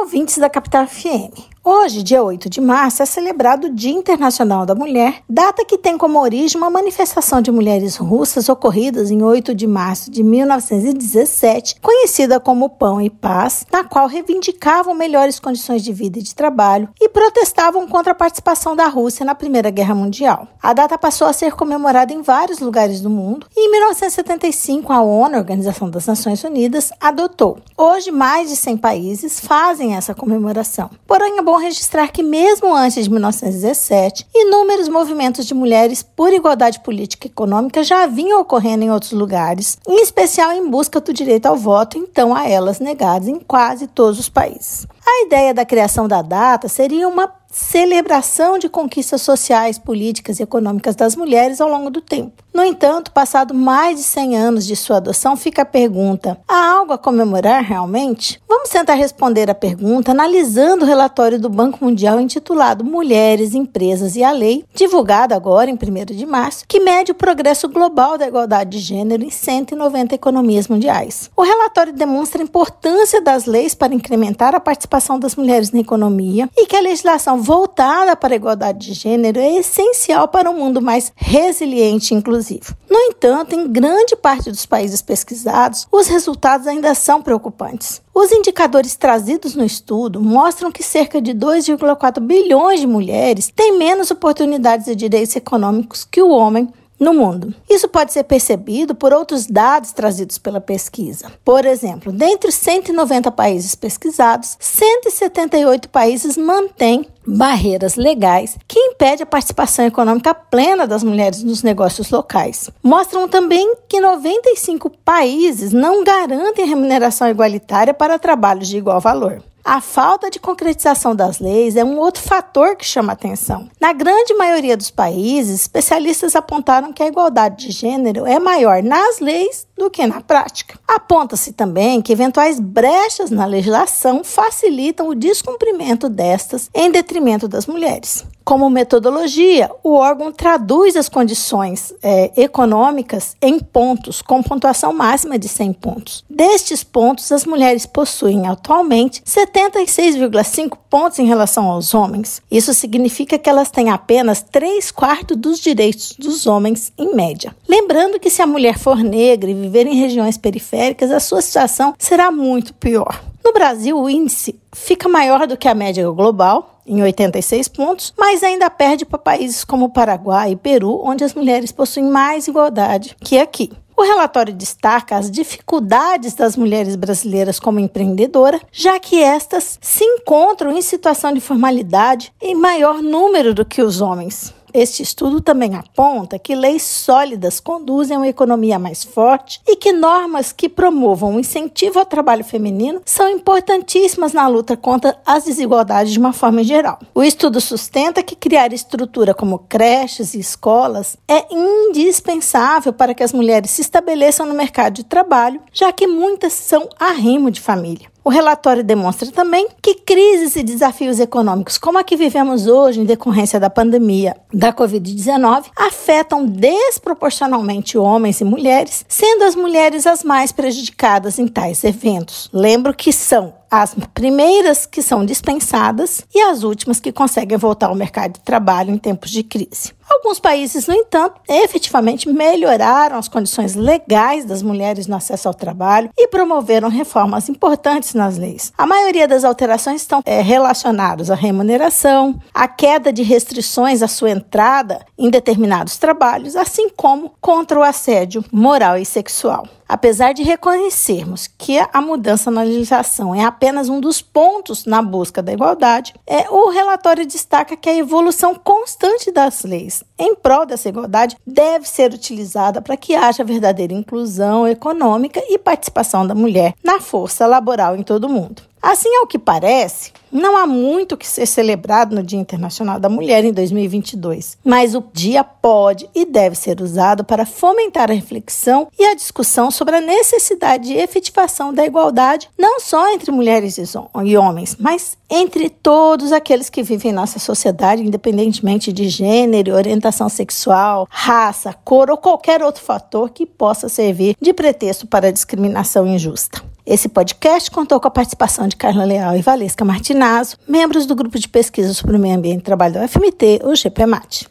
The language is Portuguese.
Ouvintes da Capital FM. Hoje, dia 8 de março, é celebrado o Dia Internacional da Mulher, data que tem como origem uma manifestação de mulheres russas ocorridas em 8 de março de 1917, conhecida como Pão e Paz, na qual reivindicavam melhores condições de vida e de trabalho e protestavam contra a participação da Rússia na Primeira Guerra Mundial. A data passou a ser comemorada em vários lugares do mundo e em 1975 a ONU, a Organização das Nações Unidas, adotou. Hoje, mais de 100 países fazem essa comemoração. Porém, a bom registrar que, mesmo antes de 1917, inúmeros movimentos de mulheres por igualdade política e econômica já vinham ocorrendo em outros lugares, em especial em busca do direito ao voto, então a elas negados em quase todos os países. A ideia da criação da data seria uma celebração de conquistas sociais, políticas e econômicas das mulheres ao longo do tempo. No entanto, passado mais de 100 anos de sua adoção, fica a pergunta: há algo a comemorar realmente? Vamos tentar responder a pergunta analisando o relatório do Banco Mundial intitulado Mulheres, Empresas e a Lei, divulgado agora em 1 de março, que mede o progresso global da igualdade de gênero em 190 economias mundiais. O relatório demonstra a importância das leis para incrementar a participação das mulheres na economia e que a legislação voltada para a igualdade de gênero é essencial para um mundo mais resiliente e inclusivo. No entanto, em grande parte dos países pesquisados, os resultados ainda são preocupantes. Os indicadores trazidos no estudo mostram que cerca de 2,4 bilhões de mulheres têm menos oportunidades e direitos econômicos que o homem no mundo. Isso pode ser percebido por outros dados trazidos pela pesquisa. Por exemplo, dentre os 190 países pesquisados, 178 países mantêm barreiras legais que impedem a participação econômica plena das mulheres nos negócios locais. Mostram também que 95 países não garantem remuneração igualitária para trabalhos de igual valor. A falta de concretização das leis é um outro fator que chama atenção. Na grande maioria dos países, especialistas apontaram que a igualdade de gênero é maior nas leis do que na prática. Aponta-se também que eventuais brechas na legislação facilitam o descumprimento destas em detrimento das mulheres. Como metodologia, o órgão traduz as condições é, econômicas em pontos, com pontuação máxima de 100 pontos. Destes pontos, as mulheres possuem atualmente 76,5 pontos em relação aos homens. Isso significa que elas têm apenas 3 quartos dos direitos dos homens, em média. Lembrando que se a mulher for negra e viver em regiões periféricas, a sua situação será muito pior. No Brasil, o índice fica maior do que a média global, em 86 pontos, mas ainda perde para países como Paraguai e Peru, onde as mulheres possuem mais igualdade que aqui. O relatório destaca as dificuldades das mulheres brasileiras como empreendedora, já que estas se encontram em situação de formalidade em maior número do que os homens. Este estudo também aponta que leis sólidas conduzem a uma economia mais forte e que normas que promovam o incentivo ao trabalho feminino são importantíssimas na luta contra as desigualdades de uma forma geral. O estudo sustenta que criar estrutura como creches e escolas é indispensável para que as mulheres se estabeleçam no mercado de trabalho, já que muitas são arrimo de família. O relatório demonstra também que crises e desafios econômicos, como a que vivemos hoje em decorrência da pandemia da Covid-19, afetam desproporcionalmente homens e mulheres, sendo as mulheres as mais prejudicadas em tais eventos. Lembro que são as primeiras que são dispensadas e as últimas que conseguem voltar ao mercado de trabalho em tempos de crise. Alguns países, no entanto, efetivamente melhoraram as condições legais das mulheres no acesso ao trabalho e promoveram reformas importantes nas leis. A maioria das alterações estão é, relacionadas à remuneração, à queda de restrições à sua entrada em determinados trabalhos, assim como contra o assédio moral e sexual. Apesar de reconhecermos que a mudança na legislação é apenas um dos pontos na busca da igualdade, é, o relatório destaca que a evolução constante das leis em prol dessa igualdade deve ser utilizada para que haja verdadeira inclusão econômica e participação da mulher na força laboral em todo o mundo. Assim, ao que parece, não há muito que ser celebrado no Dia Internacional da Mulher em 2022, mas o dia pode e deve ser usado para fomentar a reflexão e a discussão sobre a necessidade de efetivação da igualdade, não só entre mulheres e homens, mas entre todos aqueles que vivem em nossa sociedade, independentemente de gênero, orientação sexual, raça, cor ou qualquer outro fator que possa servir de pretexto para discriminação injusta. Esse podcast contou com a participação de Carla Leal e Valesca Martinazzo, membros do grupo de pesquisa sobre o meio ambiente e trabalho da UFMT, o GPMAT.